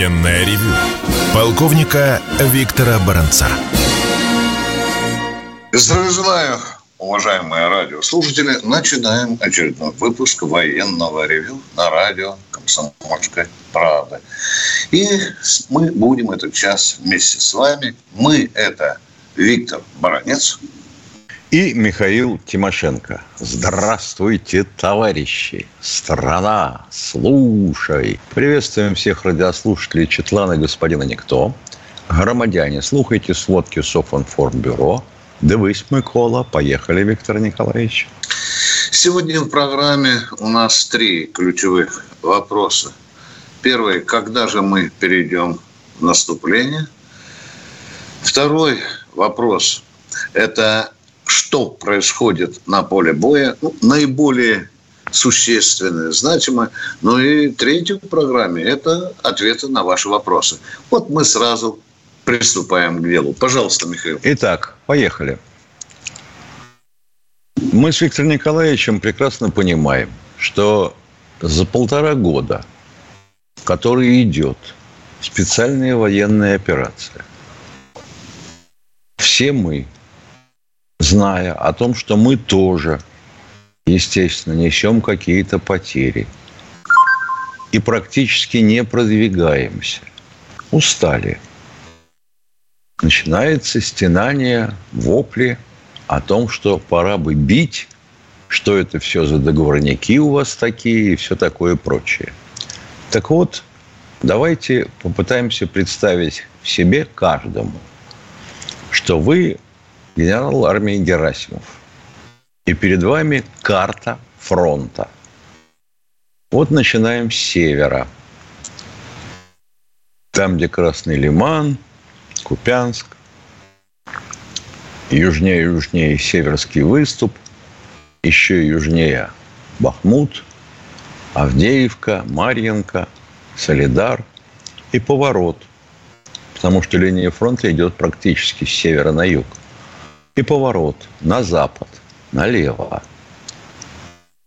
Военное ревю полковника Виктора Баранца. Здравия желаю, уважаемые радиослушатели. Начинаем очередной выпуск военного ревю на радио «Комсомольская правда». И мы будем этот час вместе с вами. Мы – это Виктор Баранец – и Михаил Тимошенко. Здравствуйте, товарищи! Страна, слушай! Приветствуем всех радиослушателей Четлана господина Никто. Громадяне, слухайте сводки Софинформбюро. Дивись, Микола. Поехали, Виктор Николаевич. Сегодня в программе у нас три ключевых вопроса. Первый, когда же мы перейдем в наступление? Второй вопрос – это что происходит на поле боя, ну, наиболее существенное, значимое. Ну и третье в программе – это ответы на ваши вопросы. Вот мы сразу приступаем к делу. Пожалуйста, Михаил. Итак, поехали. Мы с Виктором Николаевичем прекрасно понимаем, что за полтора года, который идет специальная военная операция, все мы – зная о том, что мы тоже, естественно, несем какие-то потери и практически не продвигаемся, устали. Начинается стенание, вопли о том, что пора бы бить, что это все за договорники у вас такие и все такое прочее. Так вот, давайте попытаемся представить в себе каждому, что вы генерал армии Герасимов. И перед вами карта фронта. Вот начинаем с севера. Там, где Красный Лиман, Купянск, южнее, южнее Северский выступ, еще южнее Бахмут, Авдеевка, Марьенко, Солидар и поворот, потому что линия фронта идет практически с севера на юг и поворот на запад, налево.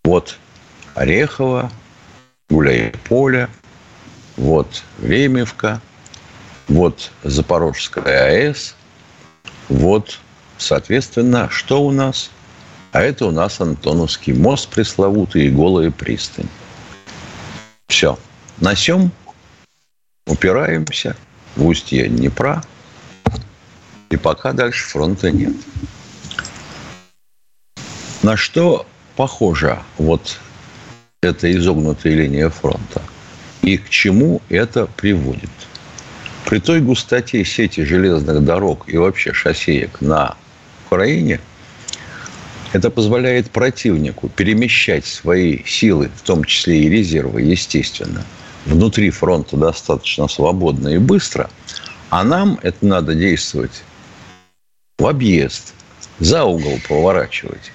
Вот Орехово, Гуляй-Поле, вот Ремевка, вот Запорожская АЭС, вот, соответственно, что у нас? А это у нас Антоновский мост пресловутый и голая пристань. Все. На сем упираемся в устье Днепра – и пока дальше фронта нет. На что похожа вот эта изогнутая линия фронта? И к чему это приводит? При той густоте сети железных дорог и вообще шоссеек на Украине, это позволяет противнику перемещать свои силы, в том числе и резервы, естественно, внутри фронта достаточно свободно и быстро, а нам это надо действовать в объезд, за угол поворачивать.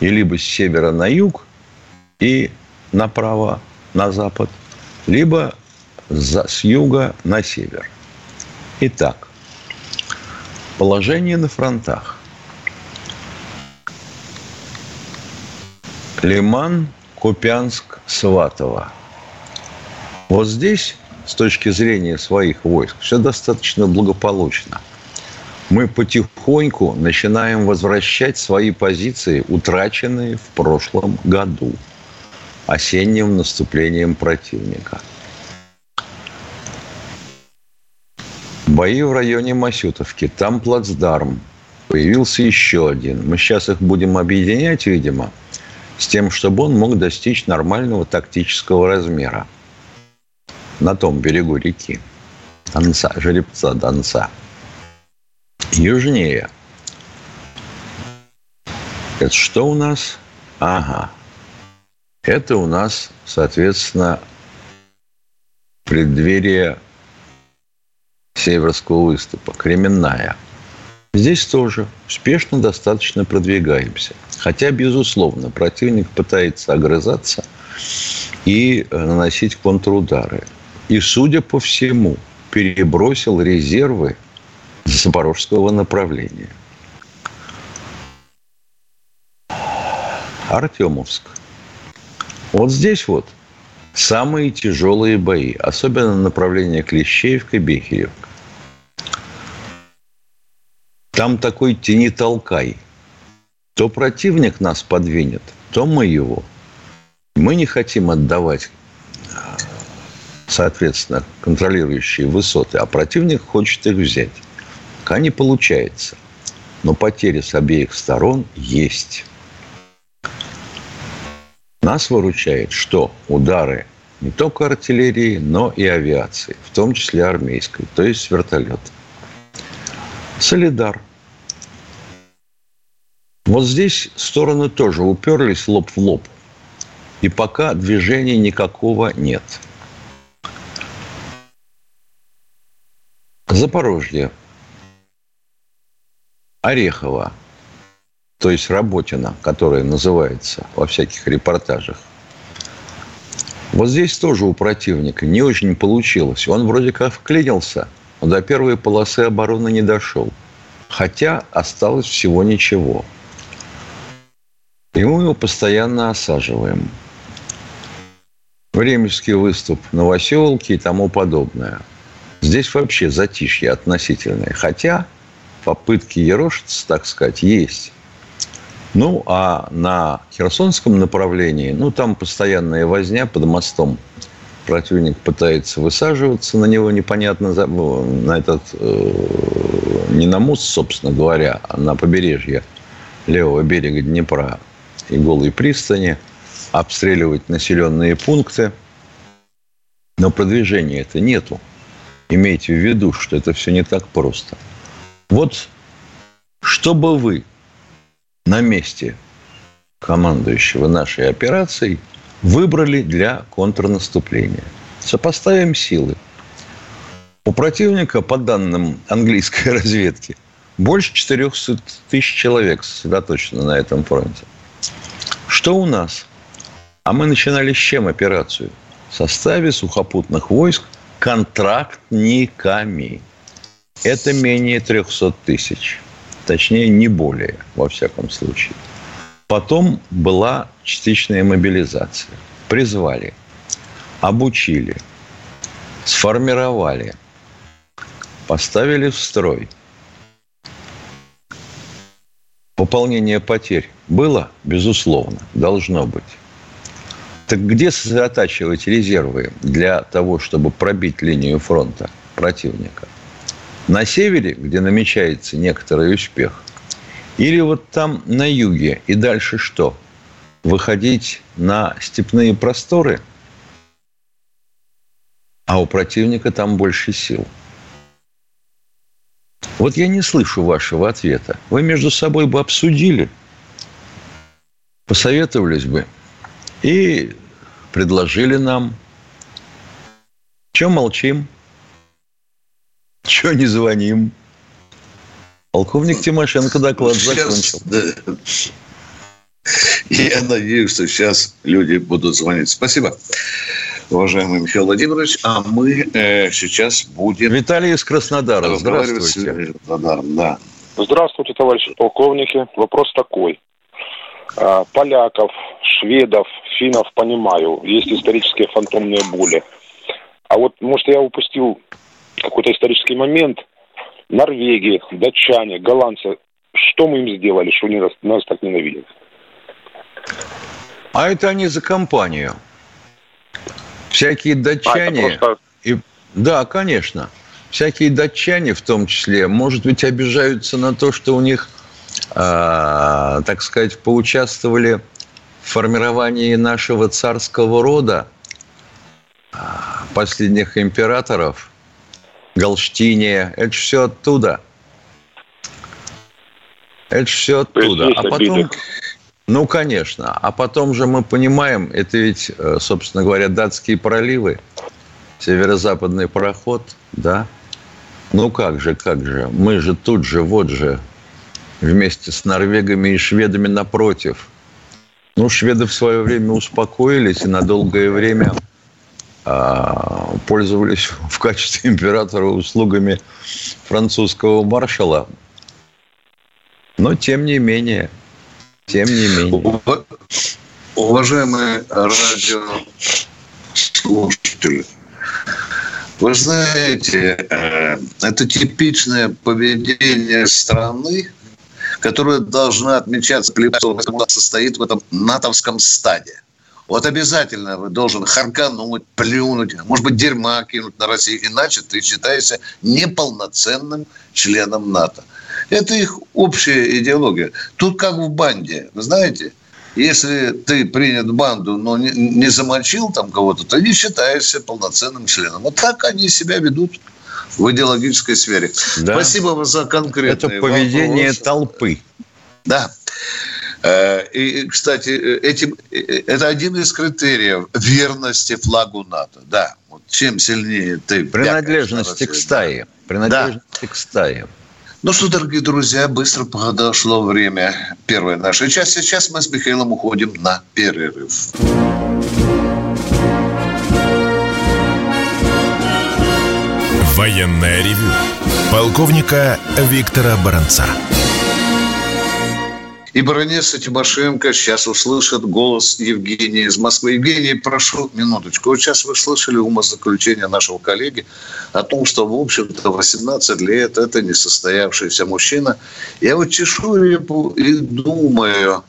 И либо с севера на юг и направо на запад, либо за, с юга на север. Итак, положение на фронтах. Лиман, Купянск, Сватово. Вот здесь, с точки зрения своих войск, все достаточно благополучно – мы потихоньку начинаем возвращать свои позиции, утраченные в прошлом году, осенним наступлением противника. Бои в районе Масютовки. Там плацдарм. Появился еще один. Мы сейчас их будем объединять, видимо, с тем, чтобы он мог достичь нормального тактического размера на том берегу реки. Донца, жеребца Донца южнее. Это что у нас? Ага. Это у нас, соответственно, преддверие Северского выступа, Кременная. Здесь тоже успешно достаточно продвигаемся. Хотя, безусловно, противник пытается огрызаться и э, наносить контрудары. И, судя по всему, перебросил резервы запорожского направления. Артемовск. Вот здесь вот самые тяжелые бои, особенно направление Клещеевка-Бехеревка. Там такой тени-толкай. То противник нас подвинет, то мы его. Мы не хотим отдавать, соответственно, контролирующие высоты, а противник хочет их взять. Пока не получается. Но потери с обеих сторон есть. Нас выручает, что удары не только артиллерии, но и авиации, в том числе армейской, то есть вертолет. Солидар. Вот здесь стороны тоже уперлись лоб в лоб. И пока движения никакого нет. Запорожье. Орехово то есть Работина, которая называется во всяких репортажах. Вот здесь тоже у противника не очень получилось. Он вроде как вклинился, но до первой полосы обороны не дошел. Хотя осталось всего ничего. И мы его постоянно осаживаем. Временский выступ Новоселки и тому подобное. Здесь вообще затишье относительное. Хотя попытки ерошиться, так сказать, есть. Ну, а на Херсонском направлении, ну, там постоянная возня под мостом. Противник пытается высаживаться на него непонятно, ну, на этот, э, не на мост, собственно говоря, а на побережье левого берега Днепра и голой пристани, обстреливать населенные пункты. Но продвижения это нету. Имейте в виду, что это все не так просто. Вот чтобы вы на месте командующего нашей операцией выбрали для контрнаступления. Сопоставим силы. У противника, по данным английской разведки, больше 400 тысяч человек сосредоточено на этом фронте. Что у нас? А мы начинали с чем операцию? В составе сухопутных войск контрактниками. Это менее 300 тысяч. Точнее, не более, во всяком случае. Потом была частичная мобилизация. Призвали, обучили, сформировали, поставили в строй. Пополнение потерь было? Безусловно, должно быть. Так где сосредотачивать резервы для того, чтобы пробить линию фронта противника? На севере, где намечается некоторый успех, или вот там на юге, и дальше что? Выходить на степные просторы, а у противника там больше сил. Вот я не слышу вашего ответа. Вы между собой бы обсудили, посоветовались бы и предложили нам. Чем молчим? Чего не звоним? Полковник Тимошенко доклад сейчас, закончил. Да. Я надеюсь, что сейчас люди будут звонить. Спасибо, уважаемый Михаил Владимирович. А мы э, сейчас будем... Виталий из Краснодара. Здравствуйте. Краснодаром, да. Здравствуйте, товарищи полковники. Вопрос такой. А, поляков, шведов, финнов понимаю. Есть исторические фантомные боли. А вот, может, я упустил какой-то исторический момент, Норвегии, датчане, голландцы, что мы им сделали, что они нас, нас так ненавидят? А это они за компанию. Всякие датчане... А просто... и... Да, конечно. Всякие датчане в том числе, может быть, обижаются на то, что у них, э, так сказать, поучаствовали в формировании нашего царского рода, а, последних императоров – Галштиния. Это все оттуда. Это все оттуда. А потом... Ну, конечно. А потом же мы понимаем, это ведь, э, собственно говоря, датские проливы, северо-западный пароход, да? Ну как же, как же. Мы же тут же, вот же, вместе с норвегами и шведами напротив. Ну, шведы в свое время успокоились и на долгое время пользовались в качестве императора услугами французского маршала. Но тем не менее, тем не менее. Уважаемые радио слушатели. Вы знаете, э, это типичное поведение страны, которая должна отмечаться, состоит в этом натовском стаде. Вот обязательно вы должен харкануть, плюнуть, может быть, дерьма кинуть на Россию, иначе ты считаешься неполноценным членом НАТО. Это их общая идеология. Тут как в банде, вы знаете, если ты принят в банду, но не, не замочил там кого-то, то не считаешься полноценным членом. Вот так они себя ведут в идеологической сфере. Да. Спасибо вам за конкретные Это поведение вопросы. толпы. Да. Э, и, кстати, этим, это один из критериев верности флагу НАТО. Да, вот чем сильнее ты... Принадлежности к стае. Принадлежности да. к стае. Ну что, дорогие друзья, быстро подошло время первой нашей части. Сейчас мы с Михаилом уходим на перерыв. Военная ревю. Полковника Виктора Баранца. И баронесса Тимошенко сейчас услышит голос Евгения из Москвы. Евгений, прошу минуточку. Вот сейчас вы слышали умозаключение нашего коллеги о том, что, в общем-то, 18 лет – это несостоявшийся мужчина. Я вот чешу и думаю,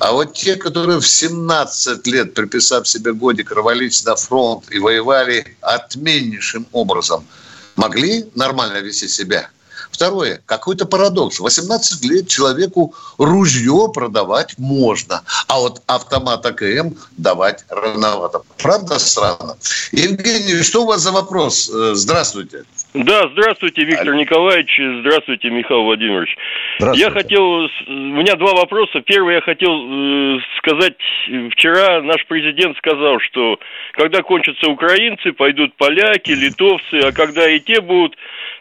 а вот те, которые в 17 лет, приписав себе годик, рвались на фронт и воевали отменнейшим образом, могли нормально вести себя – Второе, какой-то парадокс. 18 лет человеку ружье продавать можно, а вот автомат АКМ давать рановато. Правда странно? Евгений, что у вас за вопрос? Э, здравствуйте. Да, здравствуйте, Виктор а... Николаевич. Здравствуйте, Михаил Владимирович. Здравствуйте. Я хотел... У меня два вопроса. Первый я хотел э, сказать. Вчера наш президент сказал, что когда кончатся украинцы, пойдут поляки, литовцы, а когда и те будут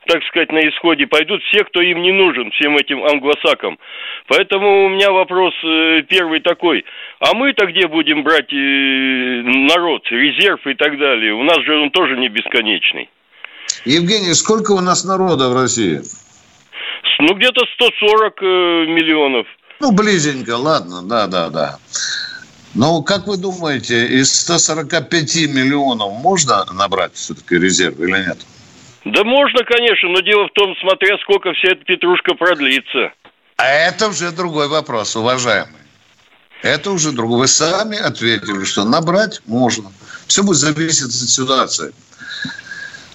так сказать, на исходе, пойдут все, кто им не нужен, всем этим англосакам. Поэтому у меня вопрос э, первый такой. А мы-то где будем брать э, народ, резерв и так далее? У нас же он тоже не бесконечный. Евгений, сколько у нас народа в России? Ну, где-то 140 э, миллионов. Ну, близенько, ладно, да, да, да. Но как вы думаете, из 145 миллионов можно набрать все-таки резерв или нет? Да можно, конечно, но дело в том, смотря сколько вся эта петрушка продлится. А это уже другой вопрос, уважаемый. Это уже другой. Вы сами ответили, что набрать можно. Все будет зависеть от ситуации.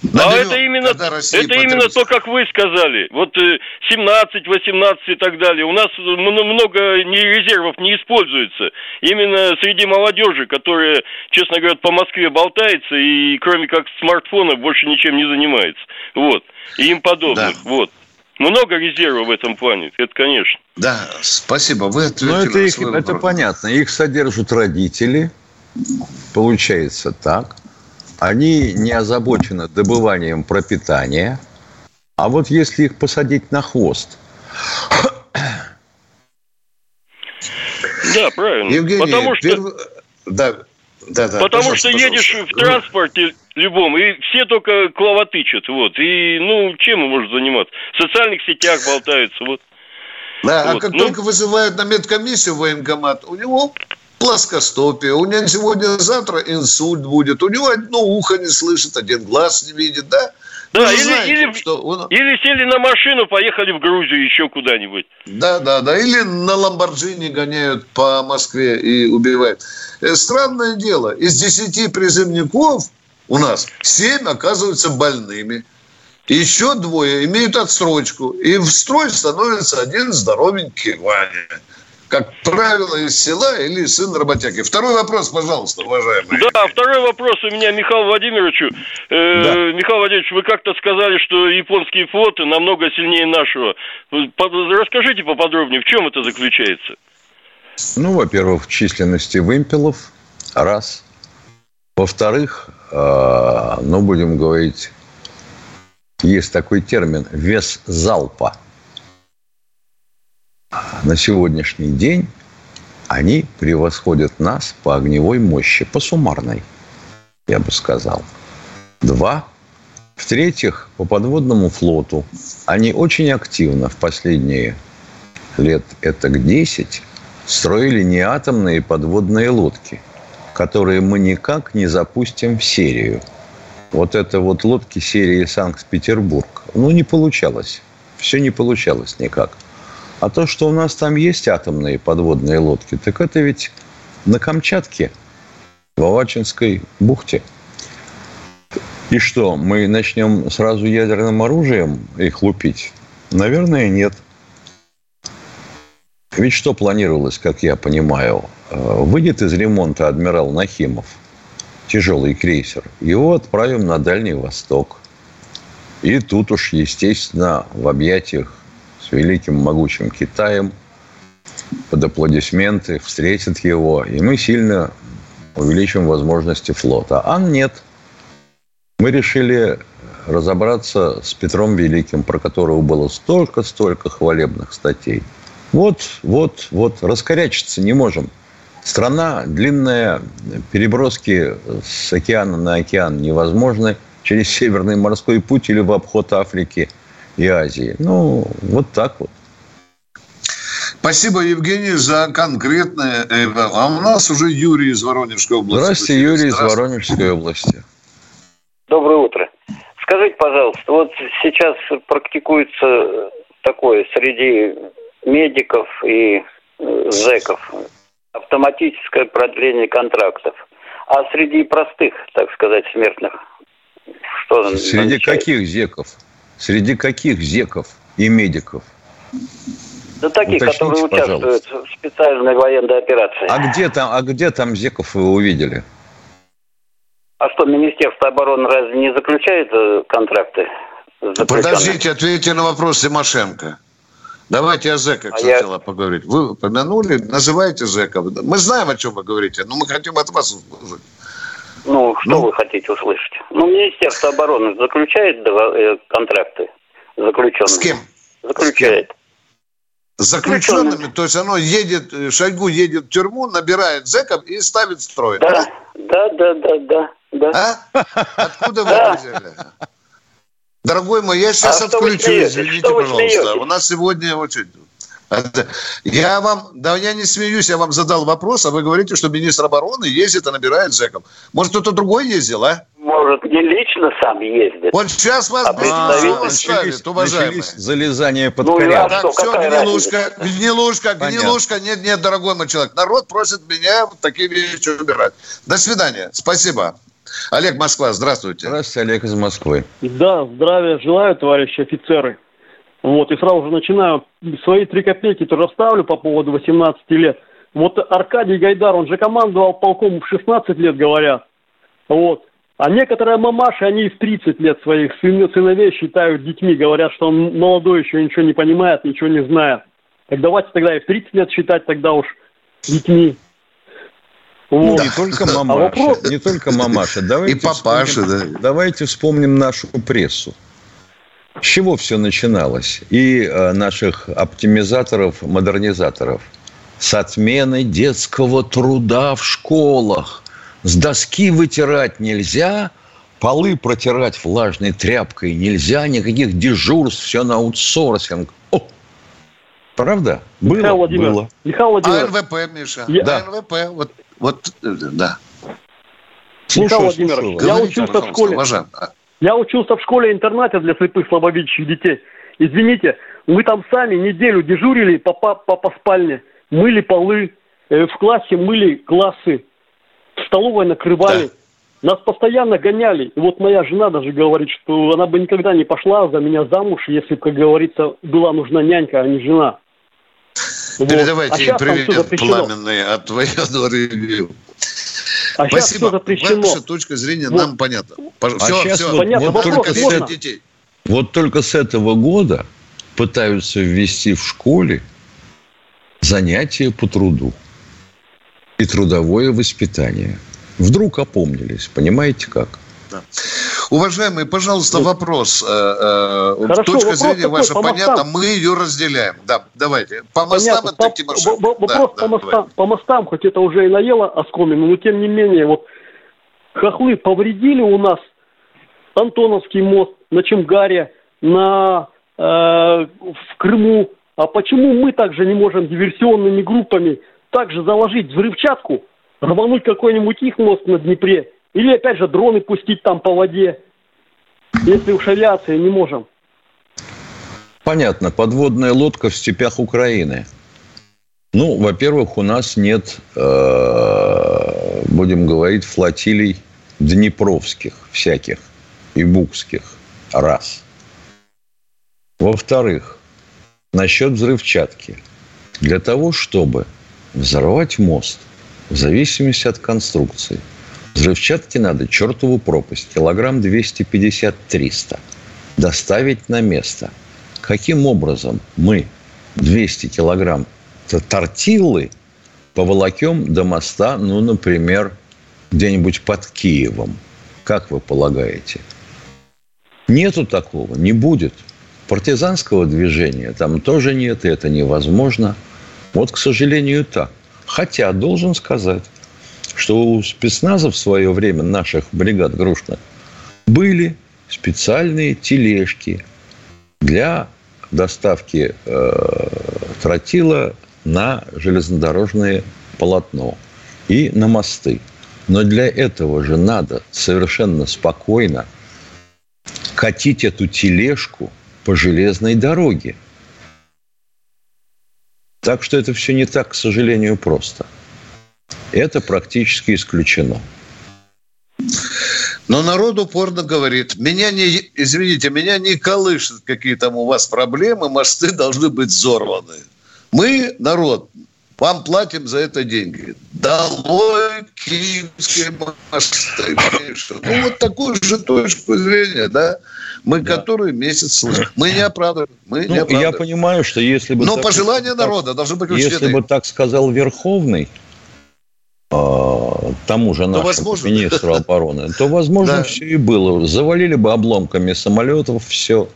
Наберем, а это именно, это именно то, как вы сказали. Вот 17, э, 18 и так далее. У нас много не резервов не используется. Именно среди молодежи, которая, честно говоря, по Москве болтается и кроме как смартфона больше ничем не занимается. Вот. И им подобных. Да. Вот. Много резервов в этом плане, это конечно. Да, спасибо. Вы ответили Но это, их, это понятно. Их содержат родители. Получается так они не озабочены добыванием пропитания, а вот если их посадить на хвост. Да, правильно. Евгений, Потому что... Перв... Да, да, да, Потому что едешь в транспорте любом, и все только клавотычат, вот. И, ну, чем он может заниматься? В социальных сетях болтаются, вот. Да, а вот. а как ну... только вызывают на медкомиссию военкомат, у него плоскостопие, у него сегодня-завтра инсульт будет, у него одно ухо не слышит, один глаз не видит, да? Да, или, знаете, или, что он... или сели на машину, поехали в Грузию еще куда-нибудь. Да, да, да. Или на Ламборджини гоняют по Москве и убивают. Э, странное дело. Из десяти призывников у нас семь оказываются больными. Еще двое имеют отсрочку. И в строй становится один здоровенький Ваня как правило, из села или сын работяги. Второй вопрос, пожалуйста, уважаемый. Да, второй вопрос у меня Михаилу Владимировичу. Э, да. Михаил Владимирович, вы как-то сказали, что японские флоты намного сильнее нашего. Расскажите поподробнее, в чем это заключается? Ну, во-первых, в численности вымпелов, раз. Во-вторых, э, ну, будем говорить, есть такой термин «вес залпа» на сегодняшний день они превосходят нас по огневой мощи, по суммарной, я бы сказал. Два. В-третьих, по подводному флоту они очень активно в последние лет это к 10 строили не атомные подводные лодки, которые мы никак не запустим в серию. Вот это вот лодки серии Санкт-Петербург. Ну, не получалось. Все не получалось никак. А то, что у нас там есть атомные подводные лодки, так это ведь на Камчатке, в Авачинской бухте. И что, мы начнем сразу ядерным оружием их лупить? Наверное, нет. Ведь что планировалось, как я понимаю? Э, выйдет из ремонта адмирал Нахимов, тяжелый крейсер, его отправим на Дальний Восток. И тут уж, естественно, в объятиях великим могучим Китаем под аплодисменты встретят его, и мы сильно увеличим возможности флота. А нет. Мы решили разобраться с Петром Великим, про которого было столько-столько хвалебных статей. Вот, вот, вот, раскорячиться не можем. Страна длинная, переброски с океана на океан невозможны через Северный морской путь или в обход Африки и Азии. Ну, вот так вот. Спасибо, Евгений, за конкретное. А у нас уже Юрий из Воронежской области. Здравствуйте, Юрий из Воронежской области. Доброе утро. Скажите, пожалуйста, вот сейчас практикуется такое среди медиков и э, зэков автоматическое продление контрактов. А среди простых, так сказать, смертных, что Среди каких зеков? Среди каких зеков и медиков? Да таких, Уточните, которые участвуют пожалуйста. в специальной военной операции. А где там, а где там зеков вы увидели? А что, Министерство обороны разве не заключает э, контракты? Подождите, ответьте на вопрос Тимошенко. Давайте о зэках а сначала я... поговорить. Вы упомянули, называйте зэков. Мы знаем, о чем вы говорите, но мы хотим от вас услышать. Ну, что ну? вы хотите услышать? Ну, Министерство обороны заключает э, контракты заключенными. С кем? Заключает. С заключенными, то есть оно едет, Шойгу едет в тюрьму, набирает зэков и ставит строй. Да, да, да, да, да. да. А? Откуда вы взяли? Дорогой мой, я сейчас а отключу, извините, пожалуйста. У нас сегодня очень... Я вам, да я не смеюсь, я вам задал вопрос, а вы говорите, что министр обороны ездит и набирает зэков. Может, кто-то другой ездил, а? Может, не лично сам ездит. Вот сейчас вас а представитель уважаемые. залезание под ну, коряк. Так, все, гнилушка, гнилушка, гнилушка. Нет, нет, дорогой мой человек. Народ просит меня вот такие вещи убирать. До свидания. Спасибо. Олег Москва, здравствуйте. Здравствуйте, Олег из Москвы. Да, здравия желаю, товарищи офицеры. Вот, и сразу же начинаю. Свои три копейки тоже ставлю по поводу 18 лет. Вот Аркадий Гайдар, он же командовал полком в 16 лет, говорят. Вот. А некоторые мамаши, они в 30 лет своих сын, сыновей считают детьми, говорят, что он молодой, еще ничего не понимает, ничего не знает. Так давайте тогда и в 30 лет считать тогда уж детьми. Вот. Не только мамаша, а вопрос... не только мамаша. Давайте и папаша, вспомним, да. Давайте вспомним нашу прессу. С чего все начиналось? И э, наших оптимизаторов, модернизаторов. С отмены детского труда в школах. С доски вытирать нельзя, полы протирать влажной тряпкой нельзя, никаких дежурств, все на аутсорсинг. О! Правда? Было, Михаил Владимирович, было. Михаил Владимирович. АНВП, Миша. Я... Да. АНВП, вот, вот, э, да. Слушаю, Михаил Владимирович, я учился в школе. Уважаем. Я учился в школе-интернате для слепых слабовидящих детей. Извините, мы там сами неделю дежурили по, по, по спальне, мыли полы, э, в классе мыли классы, в столовой накрывали. Да. Нас постоянно гоняли. И вот моя жена даже говорит, что она бы никогда не пошла за меня замуж, если бы, как говорится, была нужна нянька, а не жена. Передавайте вот. а привет пламенный от военного ревью. А Спасибо. Ваша точка зрения вот. нам понятна. А все, сейчас все. Вот, понятно. Вот, только с, детей. вот только с этого года пытаются ввести в школе занятия по труду и трудовое воспитание. Вдруг опомнились, понимаете как? Да. Уважаемый, пожалуйста, ну, вопрос. Э, э, Хорошо, Точка вопрос зрения такой, ваша понятна, мы ее разделяем. Да, давайте. По мостам Понятно. это Тимошенко. Вопрос да, по, да, мостам, по мостам, хоть это уже и наело оскомину, но тем не менее, вот хохлы повредили у нас Антоновский мост на Чемгаре, на, э, в Крыму. А почему мы также не можем диверсионными группами также заложить взрывчатку Рвануть какой-нибудь их мост на Днепре. Или, опять же, дроны пустить там по воде. Если уж авиация не можем. Понятно. Подводная лодка в степях Украины. Ну, во-первых, у нас нет, э, будем говорить, флотилий днепровских всяких и букских. Раз. Во-вторых, насчет взрывчатки. Для того, чтобы взорвать мост, в зависимости от конструкции, взрывчатки надо чертову пропасть, килограмм 250-300, доставить на место. Каким образом мы 200 килограмм тортилы поволокем до моста, ну, например, где-нибудь под Киевом? Как вы полагаете? Нету такого, не будет – Партизанского движения там тоже нет, и это невозможно. Вот, к сожалению, так. Хотя, должен сказать, что у спецназа в свое время, наших бригад грушных, были специальные тележки для доставки э, тротила на железнодорожное полотно и на мосты. Но для этого же надо совершенно спокойно катить эту тележку – по железной дороге. Так что это все не так, к сожалению, просто. Это практически исключено. Но народ упорно говорит, меня не, извините, меня не колышет какие там у вас проблемы, мосты должны быть взорваны. Мы, народ, вам платим за это деньги. Долой киевские мосты. Ну, вот такую же точку зрения, да, мы да. который месяц слышим. Мы не оправдываем. Мы ну, не оправдываем. Я понимаю, что если бы... Но так, пожелания народа должны быть учтены. Если бы так сказал Верховный, тому же нашему возможно... министру обороны, то, возможно, да. все и было. Завалили бы обломками самолетов все,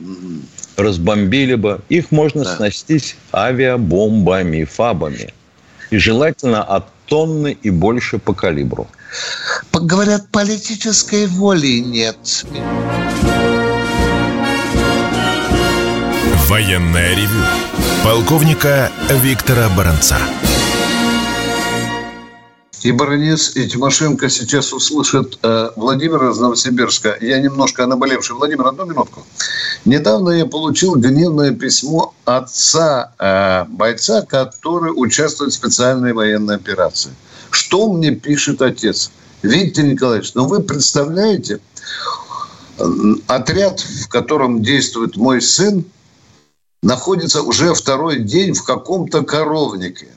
разбомбили бы. Их можно да. снастить авиабомбами, фабами. И желательно от тонны и больше по калибру. Говорят, политической воли нет. Военное ревю полковника Виктора Баранца. И Баранец, и Тимошенко сейчас услышат э, Владимира из Новосибирска. Я немножко наболевший. Владимир, одну минутку. Недавно я получил гневное письмо отца э, бойца, который участвует в специальной военной операции. Что мне пишет отец? Виктор Николаевич, ну вы представляете, отряд, в котором действует мой сын, находится уже второй день в каком-то коровнике.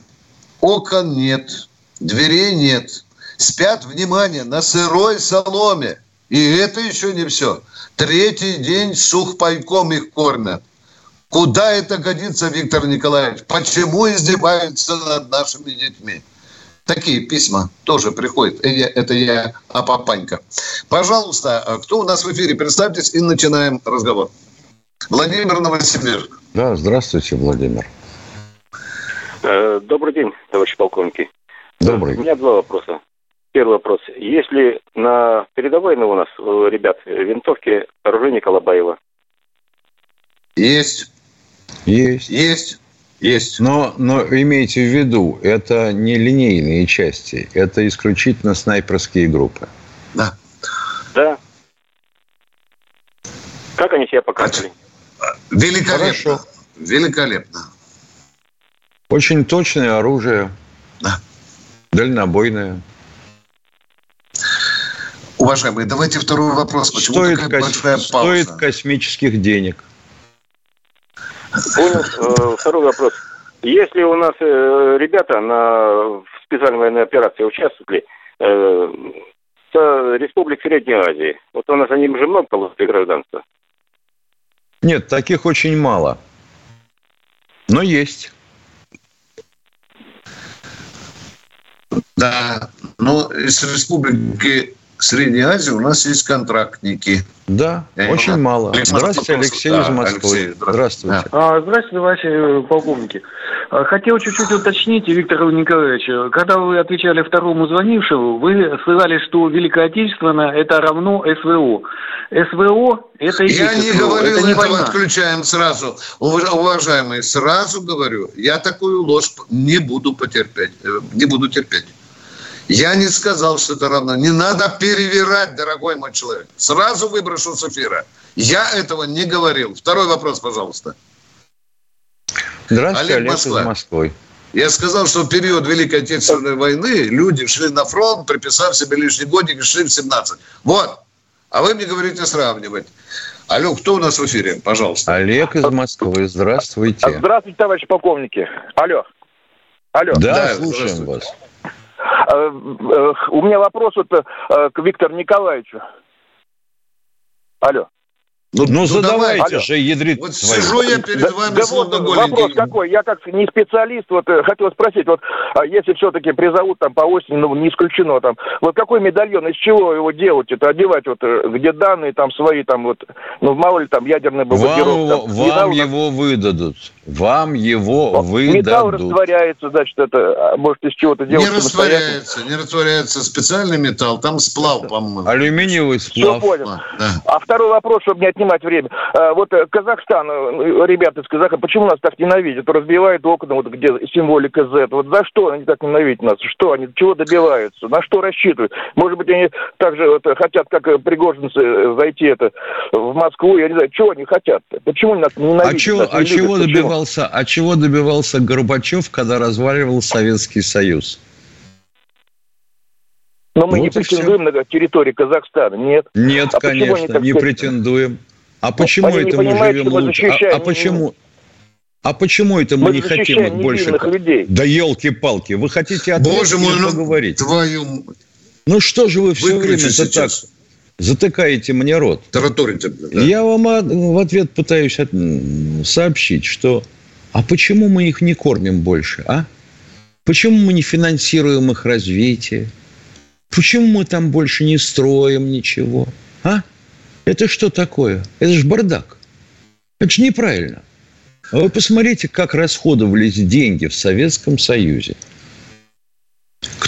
Окон нет, дверей нет. Спят, внимание, на сырой соломе. И это еще не все. Третий день сухпайком их кормят. Куда это годится, Виктор Николаевич? Почему издеваются над нашими детьми? Такие письма тоже приходят. Это я Апапанька. Пожалуйста, кто у нас в эфире? Представьтесь и начинаем разговор. Владимир Новосибирск. Да, здравствуйте, Владимир. Э, добрый день, товарищи полковники. Добрый. У меня два вопроса. Первый вопрос. Есть ли на передовой у нас, ребят, винтовки оружия Колобаева? Есть. Есть. Есть. Есть. Но, но имейте в виду, это не линейные части, это исключительно снайперские группы. Да. Да. Как они себя показывали? Великолепно. Хорошо. Великолепно. Очень точное оружие. Да. Дальнобойное. Уважаемые, давайте второй вопрос. Почему стоит, такая кос... большая пауза? Стоит космических денег. Понял. Э, второй вопрос. Если у нас э, ребята на специальной военной операции участвовали э, с республик Средней Азии, вот у нас они же много получили гражданства. Нет, таких очень мало. Но есть. Да, но из республики Средней Азии у нас есть контрактники. Да, Я очень не мало. Здравствуйте, Алексей да, из Москвы. Алексей, здравствуйте. А, здравствуйте, товарищи э, полковники. А, хотел чуть-чуть уточнить, Виктор Николаевич, когда вы отвечали второму звонившему, вы сказали, что Великое Отечественное – это равно СВО. СВО – это и Я не СВО. говорил это не этого, война. отключаем сразу. Уважаемые, сразу говорю, я такую ложь не буду потерпеть, э, не буду терпеть. Я не сказал, что это равно. Не надо перевирать, дорогой мой человек. Сразу выброшу с эфира. Я этого не говорил. Второй вопрос, пожалуйста. Здравствуйте, Олег, Олег Москва. из Москвы. Я сказал, что в период Великой Отечественной войны люди шли на фронт, приписав себе лишний годик и шли в 17. Вот. А вы мне говорите сравнивать. Алло, кто у нас в эфире? Пожалуйста. Олег из Москвы. Здравствуйте. Здравствуйте, товарищи полковники. Алло. Алло. Да, да слушаем вас. Э, э, у меня вопрос вот э, к Виктору Николаевичу. Алло. Ну, ну, ну задавайте давай. же, ядрит Вот твою. сижу я перед да, вами, да вот, Вопрос какой, я как не специалист, вот хотел спросить, вот а если все-таки призовут там по осени, ну не исключено там, вот какой медальон, из чего его делать, это одевать, вот где данные там свои, там вот, ну мало ли там ядерная бомбардировка. Вам, там, вам его выдадут, вам его выдадут. Металл растворяется, значит, это, а, может из чего-то делать. Не растворяется, не растворяется специальный металл, там сплав, по-моему. Алюминиевый сплав. Все понял. А, да. а второй вопрос, чтобы не отнимать время. А, вот э, Казахстан, э, ребята из Казаха, почему нас так ненавидят? Разбивают окна, вот где символика Z. Вот за что они так ненавидят нас? Что они, чего добиваются? На что рассчитывают? Может быть, они также вот, хотят, как пригожинцы, э, зайти это в Москву, я не знаю, чего они хотят? Почему они нас ненавидят? А, чего, а чего добивался, а чего добивался Горбачев, когда разваливал Советский Союз? Но мы вот не претендуем все. на территорию Казахстана, нет? Нет, а конечно, не претендуем. А почему Они это мы живем лучше? А, а почему? А почему это мы, мы не хотим больше? Людей. Да елки-палки, вы хотите ответить Боже мой, ну, поговорить? Твою... Ну что же вы все время это так затыкаете мне рот? Тараторите. Да. Я вам в ответ пытаюсь от... сообщить, что а почему мы их не кормим больше, а? Почему мы не финансируем их развитие? Почему мы там больше не строим ничего? А? Это что такое? Это же бардак. Это же неправильно. А вы посмотрите, как расходовались деньги в Советском Союзе.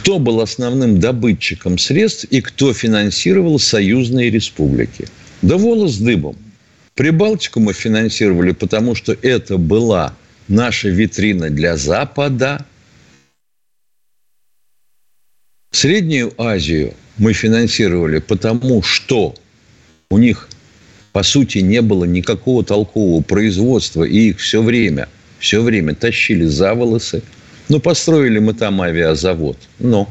Кто был основным добытчиком средств и кто финансировал союзные республики? Да волос дыбом. Прибалтику мы финансировали, потому что это была наша витрина для Запада. Среднюю Азию мы финансировали, потому что у них, по сути, не было никакого толкового производства, и их все время, все время тащили за волосы. Ну, построили мы там авиазавод. Но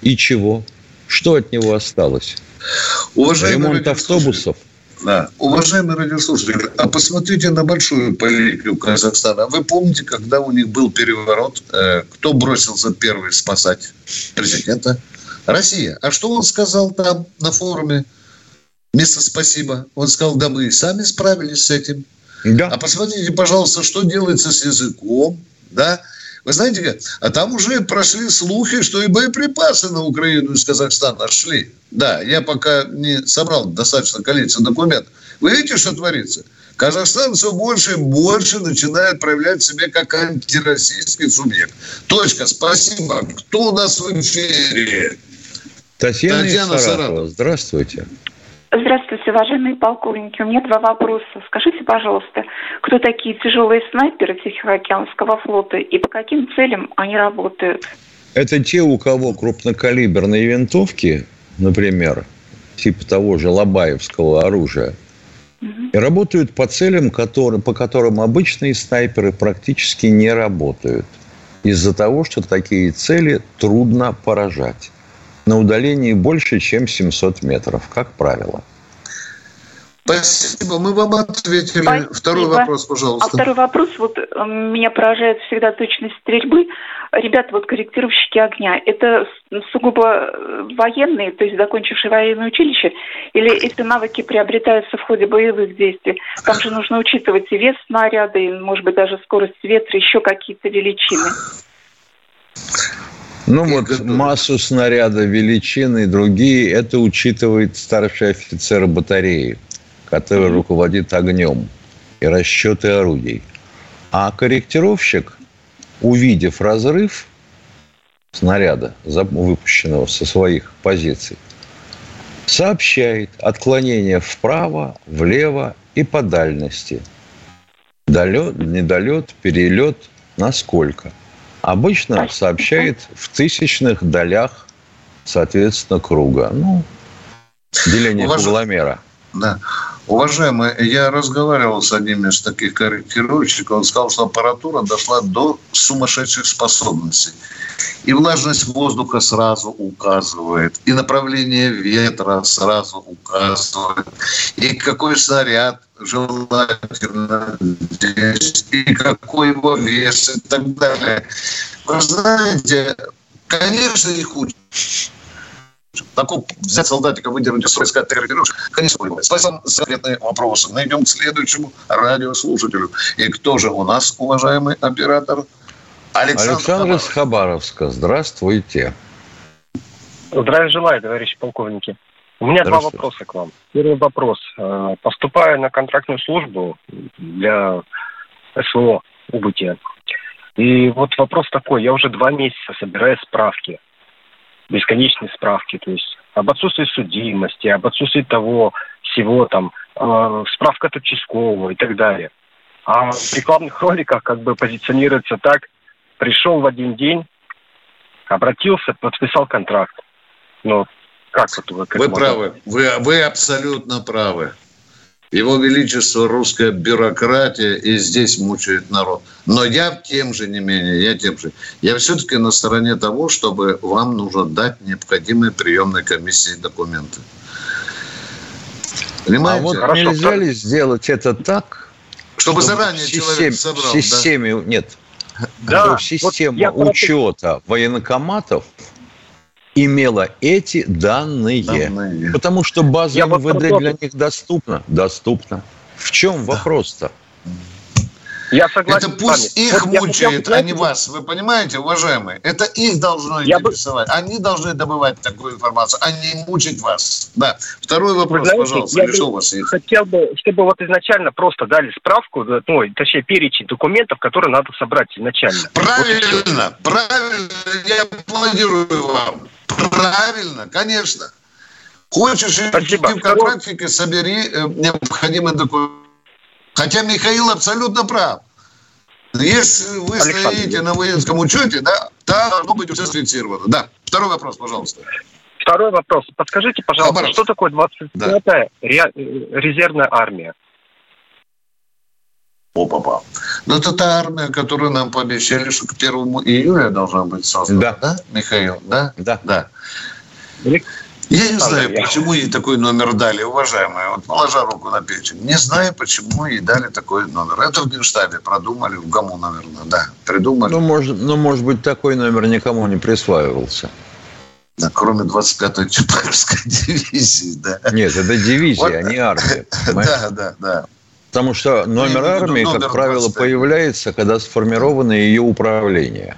и чего? Что от него осталось? Уважаемый Ремонт автобусов – да. Уважаемые радиослушатели, а посмотрите на большую политику Казахстана. Вы помните, когда у них был переворот, э, кто бросился первый спасать президента? Россия. А что он сказал там на форуме? Вместо спасибо. Он сказал, да мы и сами справились с этим. Да. А посмотрите, пожалуйста, что делается с языком, да? Вы знаете, а там уже прошли слухи, что и боеприпасы на Украину из Казахстана шли. Да, я пока не собрал достаточно количество документов. Вы видите, что творится? Казахстан все больше и больше начинает проявлять себя как антироссийский субъект. Точка. Спасибо. Кто у нас в эфире? Татьяна, Татьяна Саратова. Саратова. Здравствуйте. Здравствуйте, уважаемые полковники. У меня два вопроса. Скажите, пожалуйста, кто такие тяжелые снайперы Тихоокеанского флота и по каким целям они работают? Это те, у кого крупнокалиберные винтовки, например, типа того же лобаевского оружия, угу. и работают по целям, которые, по которым обычные снайперы практически не работают. Из-за того, что такие цели трудно поражать на удалении больше, чем 700 метров, как правило. Спасибо, мы вам ответили. Спасибо. Второй вопрос, пожалуйста. А второй вопрос, вот э, меня поражает всегда точность стрельбы. Ребята, вот корректировщики огня, это сугубо э, военные, то есть закончившие военное училище, или эти навыки приобретаются в ходе боевых действий? Там же нужно учитывать и вес снаряда, и, может быть, даже скорость ветра, еще какие-то величины. Ну вот готовы. массу снаряда, величины и другие, это учитывает старший офицер батареи, который mm-hmm. руководит огнем и расчеты орудий. А корректировщик, увидев разрыв снаряда, выпущенного со своих позиций, сообщает отклонение вправо, влево и по дальности. Долет, недолет, перелет, насколько – обычно сообщает в тысячных долях соответственно, круга. Ну, деление Уваж... угломера. Да. Уважаемый, я разговаривал с одним из таких корректировщиков, он сказал, что аппаратура дошла до сумасшедших способностей. И влажность воздуха сразу указывает, и направление ветра сразу указывает, и какой снаряд желательно здесь, и какой его вес, и так далее. Вы знаете, конечно, их учат такого взять солдатика, выдернуть из сказать, ты конечно, понимает. Спасибо за ответные вопросы. Найдем к следующему радиослушателю. И кто же у нас, уважаемый оператор? Александр, Александр Хабаровска. Здравствуйте. Здравия желаю, товарищи полковники. У меня два вопроса к вам. Первый вопрос. Э, поступая на контрактную службу для СВО убытия, и вот вопрос такой. Я уже два месяца собираю справки бесконечные справки, то есть об отсутствии судимости, об отсутствии того всего, там, э, справка от участкового и так далее. А в рекламных роликах как бы позиционируется так, пришел в один день, обратился, подписал контракт. Ну, как вот вы Вы правы, вы, вы абсолютно правы. Его Величество русская бюрократия и здесь мучает народ. Но я тем же не менее, я тем же. Я все-таки на стороне того, чтобы вам нужно дать необходимые приемной комиссии документы. Понимаете? А вот Хорошо, нельзя ли сделать это так, чтобы, чтобы заранее систем, человек собрал? В системе, да? нет, да, в систему вот учета военкоматов имела эти данные. данные. Потому что база Я МВД для них доступна. Доступна. В чем вопрос-то? Я согласен. Это пусть их вот мучает, хотел, а не вас. Вы понимаете, уважаемые? Это их должно я интересовать. Бы... Они должны добывать такую информацию, а не мучить вас. Да. Второй вопрос, знаете, пожалуйста, я решил вас их. Хотел бы, чтобы вот изначально просто дали справку, ну, точнее, перечень документов, которые надо собрать изначально. Правильно, вот правильно. Я аплодирую вам. Правильно, конечно. Хочешь Спасибо. идти в контрактике, собери э, необходимые документы. Хотя Михаил абсолютно прав. Если вы Александр. стоите на воинском учете, да, то должно быть все зафиксировано. Да. Второй вопрос, пожалуйста. Второй вопрос. Подскажите, пожалуйста, Хабаровск. что такое 25-я да. резервная армия? О, папа. Ну, это та армия, которую нам пообещали, что к 1 июля должна быть создана, да, да Михаил? Да? Да. да. Я не знаю, почему ей такой номер дали, уважаемые. Вот положа руку на печень. Не знаю, почему ей дали такой номер. Это в Генштабе продумали, в ГАМУ, наверное, да, придумали. Ну, может, ну, может быть, такой номер никому не присваивался. Да, кроме 25-й Чапаевской дивизии, да. Нет, это дивизия, вот, а не армия. Да, да, да. Потому что номер армии, номер как правило, 25. появляется, когда сформировано ее управление.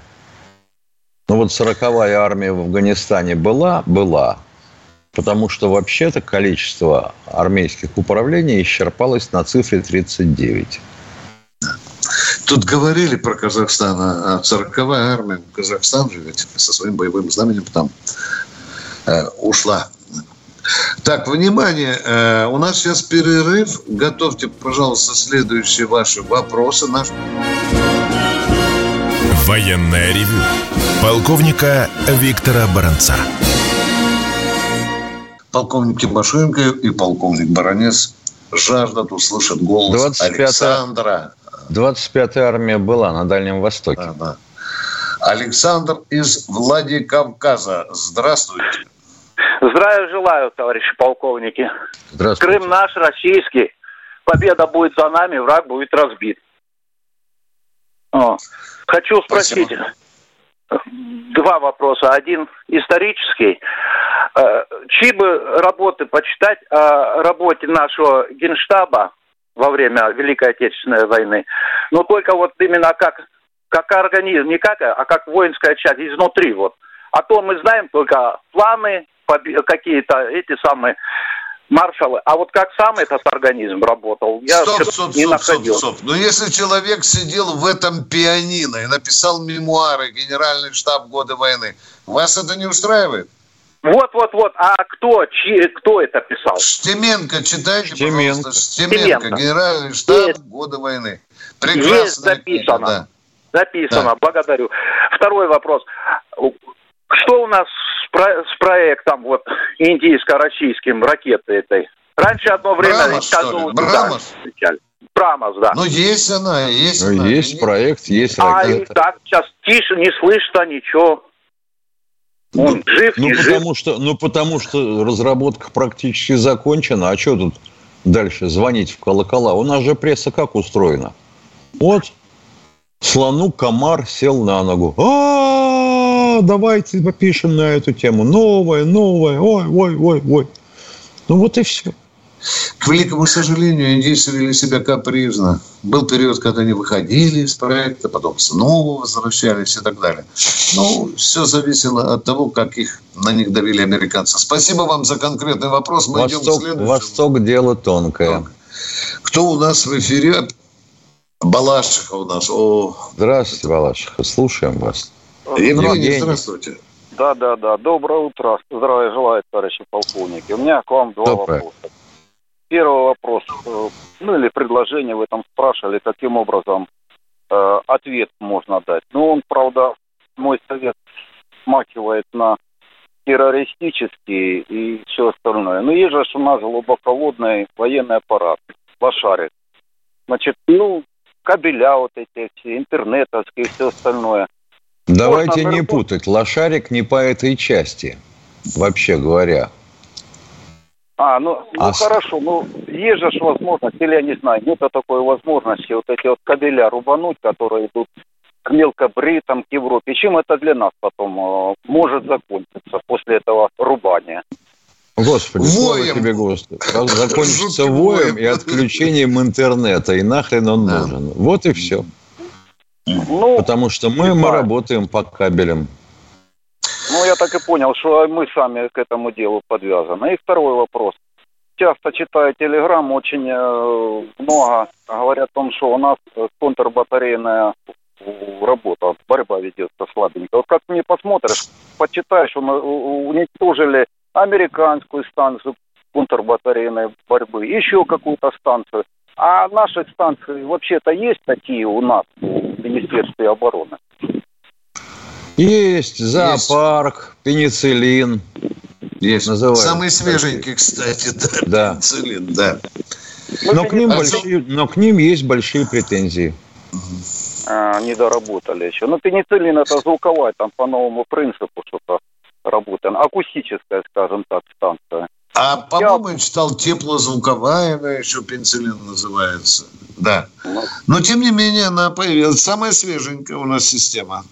Ну вот 40-я армия в Афганистане была, была. Потому что вообще-то количество армейских управлений исчерпалось на цифре 39. Тут говорили про Казахстан, а 40-я армия Казахстан же ведь со своим боевым знаменем там э, ушла так, внимание, э, у нас сейчас перерыв. Готовьте, пожалуйста, следующие ваши вопросы. Наш... Военная ревю. Полковника Виктора Баранца. Полковник Тимошенко и полковник Баранец жаждут услышать голос 25 Александра. 25-я армия была на Дальнем Востоке. Да, да. Александр из Владикавказа. Здравствуйте. Здравия желаю, товарищи полковники. Крым наш, российский. Победа будет за нами, враг будет разбит. О. Хочу спросить Спасибо. Два вопроса. Один исторический. Э, чьи бы работы почитать о работе нашего генштаба во время Великой Отечественной войны, но только вот именно как, как организм, не как, а как воинская часть, изнутри вот. А то мы знаем только планы, какие-то эти самые маршалы. А вот как сам этот организм работал, я стоп, стоп, не стоп, находил. Стоп, стоп. Но если человек сидел в этом пианино и написал мемуары «Генеральный штаб года войны», вас это не устраивает? Вот, вот, вот. А кто, чьи, кто это писал? Штеменко, читайте, Штеменко. пожалуйста. Штеменко, Штеменко. Генеральный штаб Есть. года войны. Прекрасно. Есть записано. Книга, да. Записано, да. благодарю. Второй вопрос. Что у нас про, с проектом вот индийско-российским ракеты этой. Раньше одно время Брамос, что ли? Брамос? встречали. Брамос, да. Ну, есть она, есть Ну, она. есть проект, есть А и ракета. так сейчас тише, не слышно ничего. Он жив, Ну не жив. потому, что, ну, потому что разработка практически закончена. А что тут дальше звонить в колокола? У нас же пресса как устроена? Вот, слону комар сел на ногу. Давайте попишем на эту тему. Новое, новое. Ой, ой, ой, ой. Ну вот и все. К великому сожалению, индийцы вели себя капризно. Был период, когда они выходили из проекта, потом снова возвращались и так далее. Ну, все зависело от того, как их на них давили американцы. Спасибо вам за конкретный вопрос. Мы идем к Восток, следующему. Восток дело тонкое. Кто у нас в эфире? Балашиха у нас. О, Здравствуйте, Балашиха. Слушаем вас. Евгений, Евгений. здравствуйте. Да, да, да. Доброе утро. Здравия желаю, товарищи полковники. У меня к вам два Доброе. вопроса. Первый вопрос, э, ну или предложение вы там спрашивали, каким образом э, ответ можно дать. Ну, он, правда, мой совет смахивает на террористический и все остальное. Но есть же у нас глубоководный военный аппарат, лошарик. Значит, ну, кабеля вот эти все, интернетовские и все остальное. Давайте Можно не путать. Лошарик не по этой части, вообще говоря. А, ну, ну А с- хорошо, ну есть же возможность, или я не знаю, нет такой возможности вот эти вот кабеля рубануть, которые идут к мелкобритам, к Европе. Чем это для нас потом э, может закончиться после этого рубания? Господи, слава Воем. тебе, Господи. Закончится воем и отключением интернета. И нахрен он нужен. Вот и все. Ну, Потому что мы, мы знаю. работаем по кабелям. ну, я так и понял, что мы сами к этому делу подвязаны. И второй вопрос. Часто читаю телеграмм, очень э, много говорят о том, что у нас контрбатарейная э, работа, борьба ведется слабенько. Вот как ты не посмотришь, почитаешь, уничтожили американскую станцию контрбатарейной борьбы, еще какую-то станцию. А наши станции вообще-то есть такие у нас Министерстве обороны? Есть зоопарк, пенициллин. Есть. Называют. Самый свеженький, кстати, да. Да. Пенициллин, да. Но к, ним А большие, но к ним есть большие претензии. А, не доработали еще. Ну, пенициллин это звуковая, там по новому принципу что-то работает. Акустическая, скажем так, станция. А, по-моему, я читал теплозвуковая, она еще пенициллин называется. Да. Но, тем не менее, она появилась. Самая свеженькая у нас система.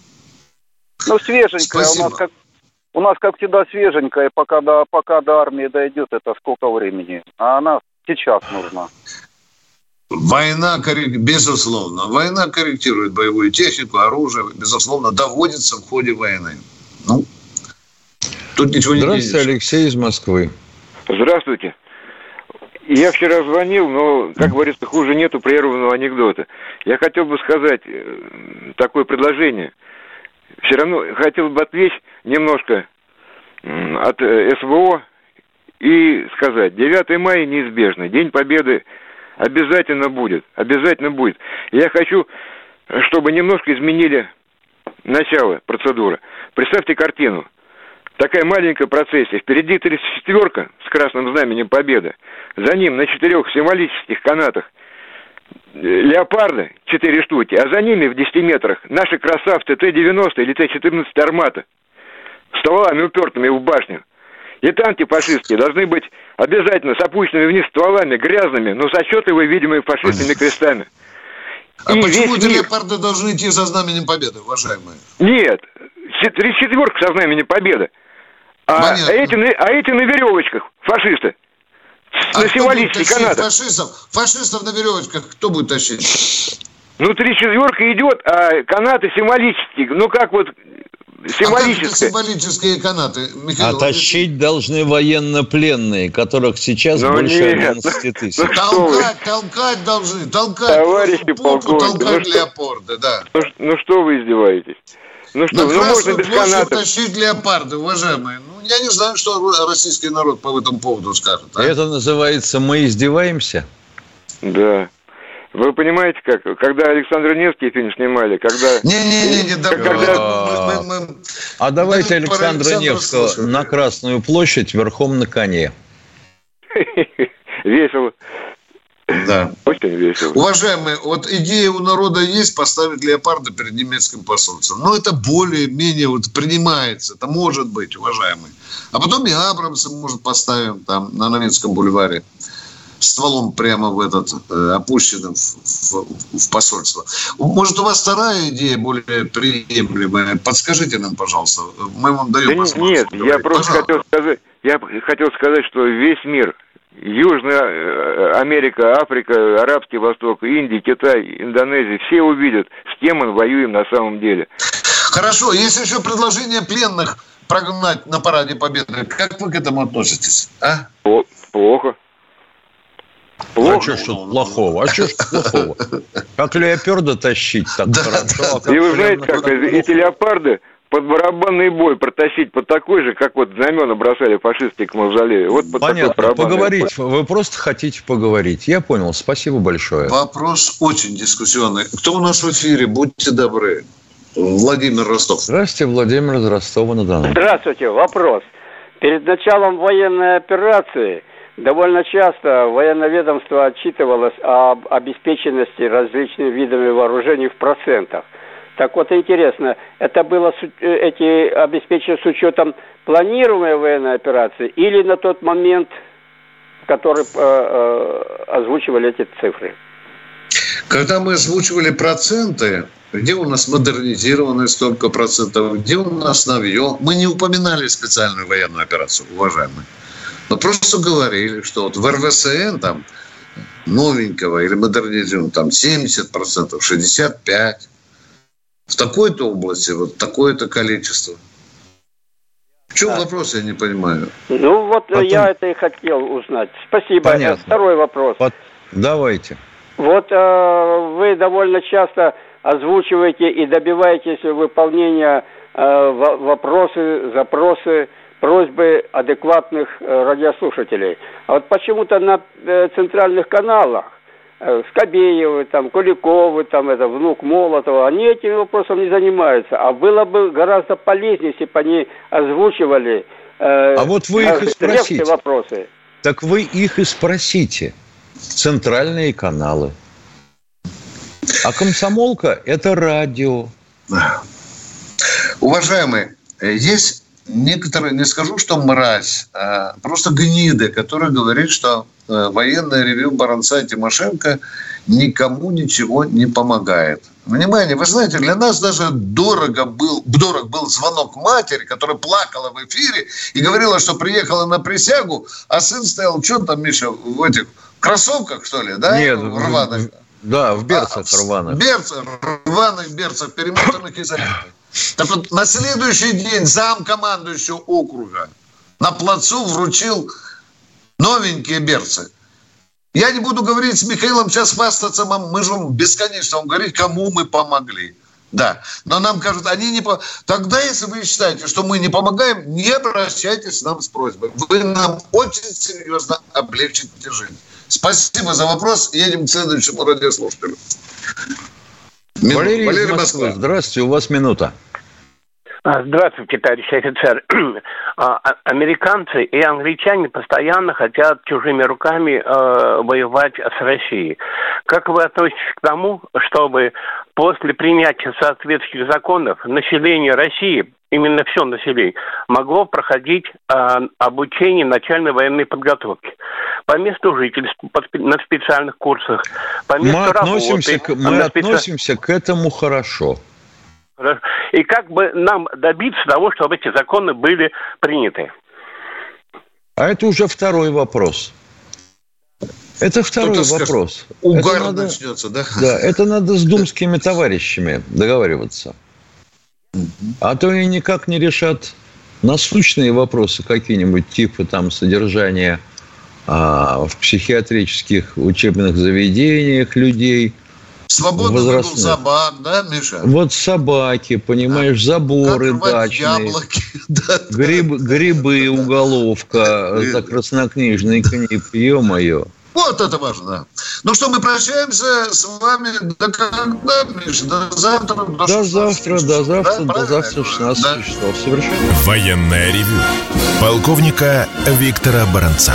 Ну, свеженькая Спасибо. у нас как у нас, как всегда, свеженькая, пока до, пока до армии дойдет, это сколько времени? А она сейчас нужна. Война, безусловно, война корректирует боевую технику, оружие, безусловно, доводится в ходе войны. Ну, тут ничего не Здравствуйте. Алексей из Москвы. Здравствуйте. Я вчера звонил, но, как говорится, хуже нету прерванного анекдота. Я хотел бы сказать э, такое предложение. Все равно хотел бы отвлечь немножко от э, СВО и сказать, 9 мая неизбежно, День Победы обязательно будет, обязательно будет. Я хочу, чтобы немножко изменили начало процедуры. Представьте картину. Такая маленькая процессия. Впереди 34-ка с красным знаменем Победы. За ним на четырех символических канатах э, леопарды, четыре штуки, а за ними в 10 метрах наши красавцы Т-90 или Т-14 «Армата» с стволами упертыми в башню. И танки фашистские должны быть обязательно с опущенными вниз стволами, грязными, но с отчетливо видимыми фашистскими крестами. А И почему эти мир- леопарды должны идти за знаменем победы, уважаемые? Нет, 34-ка со знаменем Победы. А Понятно. эти, на- а эти на веревочках, фашисты. А на тащить канатах. фашистов? Фашистов на веревочках кто будет тащить? Ну, три четверка идет, а канаты символические. Ну, как вот А как это символические. символические канаты, Михаил? А тащить должны военнопленные, которых сейчас Ну, больше нет. 11 тысяч. Ну, что вы. Толкать, толкать должны, толкать. Товарищи полковники, толкать ну леопарды, да. Ну, ну, что вы издеваетесь? Ну что, ну можно Красную без площадь канатов. тащить леопарды, уважаемые. Ну, я не знаю, что российский народ по этому поводу скажет. а? Это называется «Мы издеваемся». Да. Вы понимаете, как? Когда Александр Невский фильм снимали, когда... Не-не-не, да, когда... А давайте Александра Невского на Красную площадь верхом на коне. Весело. Да. Очень весело. Уважаемые, вот идея у народа есть поставить леопарда перед немецким посольством. Но это более-менее вот принимается. Это может быть, уважаемые. А потом и Абрамса, может, поставим там на немецком бульваре стволом прямо в этот, э, опущенным в, в, в посольство. Может, у вас вторая идея более приемлемая? Подскажите нам, пожалуйста. Мы вам даем да Нет, я просто хотел сказать, я хотел сказать, что весь мир Южная э, Америка, Африка, Арабский Восток, Индия, Китай, Индонезия, все увидят, с кем мы воюем на самом деле. Хорошо, есть еще предложение пленных прогнать на параде Победы. Как вы к этому относитесь? А? Плохо. Плохо. А что ж тут плохого? А что ж плохого? Как леопарда тащить так да, хорошо? Да, И вы знаете, как эти леопарды под барабанный бой протащить под такой же, как вот знамена бросали фашистские к мавзолею. Вот под Понятно, поговорить. Бой. Вы просто хотите поговорить. Я понял. Спасибо большое. Вопрос очень дискуссионный. Кто у нас в эфире? Будьте добры. Владимир Ростов. Здравствуйте, Владимир из Ростова-на-Дону. Здравствуйте. Вопрос. Перед началом военной операции довольно часто военное ведомство отчитывалось об обеспеченности различными видами вооружений в процентах – так вот, интересно, это было э, эти обеспечено с учетом планируемой военной операции или на тот момент, который э, э, озвучивали эти цифры? Когда мы озвучивали проценты, где у нас модернизированные столько процентов, где у нас новье, мы не упоминали специальную военную операцию, уважаемые. Мы просто говорили, что вот в РВСН там новенького или модернизированного там 70%, 65%, в такой-то области вот такое-то количество. В чем да. вопрос, я не понимаю. Ну вот Потом... я это и хотел узнать. Спасибо. Понятно. Второй вопрос. Вот, давайте. Вот э, вы довольно часто озвучиваете и добиваетесь выполнения э, вопросы, запросы, просьбы адекватных э, радиослушателей. А вот почему-то на э, центральных каналах Скобеевы, там, Куликовы, там, это, внук Молотова, они этим вопросом не занимаются. А было бы гораздо полезнее, если бы они озвучивали э, а вот вы их и спросите. вопросы. Так вы их и спросите. Центральные каналы. А комсомолка – это радио. Уважаемые, есть некоторые, не скажу, что мразь, а просто гниды, которые говорит, что э, военное ревю Баранца и Тимошенко никому ничего не помогает. Внимание, вы знаете, для нас даже дорого был, дорог был звонок матери, которая плакала в эфире и говорила, что приехала на присягу, а сын стоял, что там, Миша, в этих кроссовках, что ли, да? Нет, рваных. Да, в берцах а, рваных. Берцах, рваных берцах, перемотанных изолентой. Так вот, на следующий день зам командующего округа на плацу вручил новенькие берцы. Я не буду говорить с Михаилом сейчас хвастаться, мы же бесконечно вам говорить, кому мы помогли. Да, но нам кажут, они не... По... Тогда, если вы считаете, что мы не помогаем, не обращайтесь к нам с просьбой. Вы нам очень серьезно облегчите жизнь. Спасибо за вопрос. Едем к следующему радиослушателю. Мину... Валерий, Валерий из Москвы. Москва. Здравствуйте, у вас минута. А, здравствуйте, товарищ офицер. А, а, американцы и англичане постоянно хотят чужими руками э, воевать с Россией. Как вы относитесь к тому, чтобы после принятия соответствующих законов население России, именно все население, могло проходить э, обучение начальной военной подготовки по месту жительства, под, на специальных курсах, по месту мы относимся работы. К, мы специ... относимся к этому хорошо. И как бы нам добиться того, чтобы эти законы были приняты? А это уже второй вопрос. Это второй вопрос. Угар это надо, начнется, да? Да, это надо с думскими товарищами договариваться. А то они никак не решат насущные вопросы какие-нибудь, типа там содержания а, в психиатрических учебных заведениях людей, Свободный возрастных. собак, да, Миша? Вот собаки, понимаешь, заборы как дачные. Яблоки. Гриб, грибы, уголовка, это краснокнижный книп, ё-моё. Вот это важно. Ну что, мы прощаемся с вами до когда, Миш? До завтра? До, до завтра, до завтра, да, до завтра 16 да. часов. Совершенно. Военная ревю. Полковника Виктора Баранца.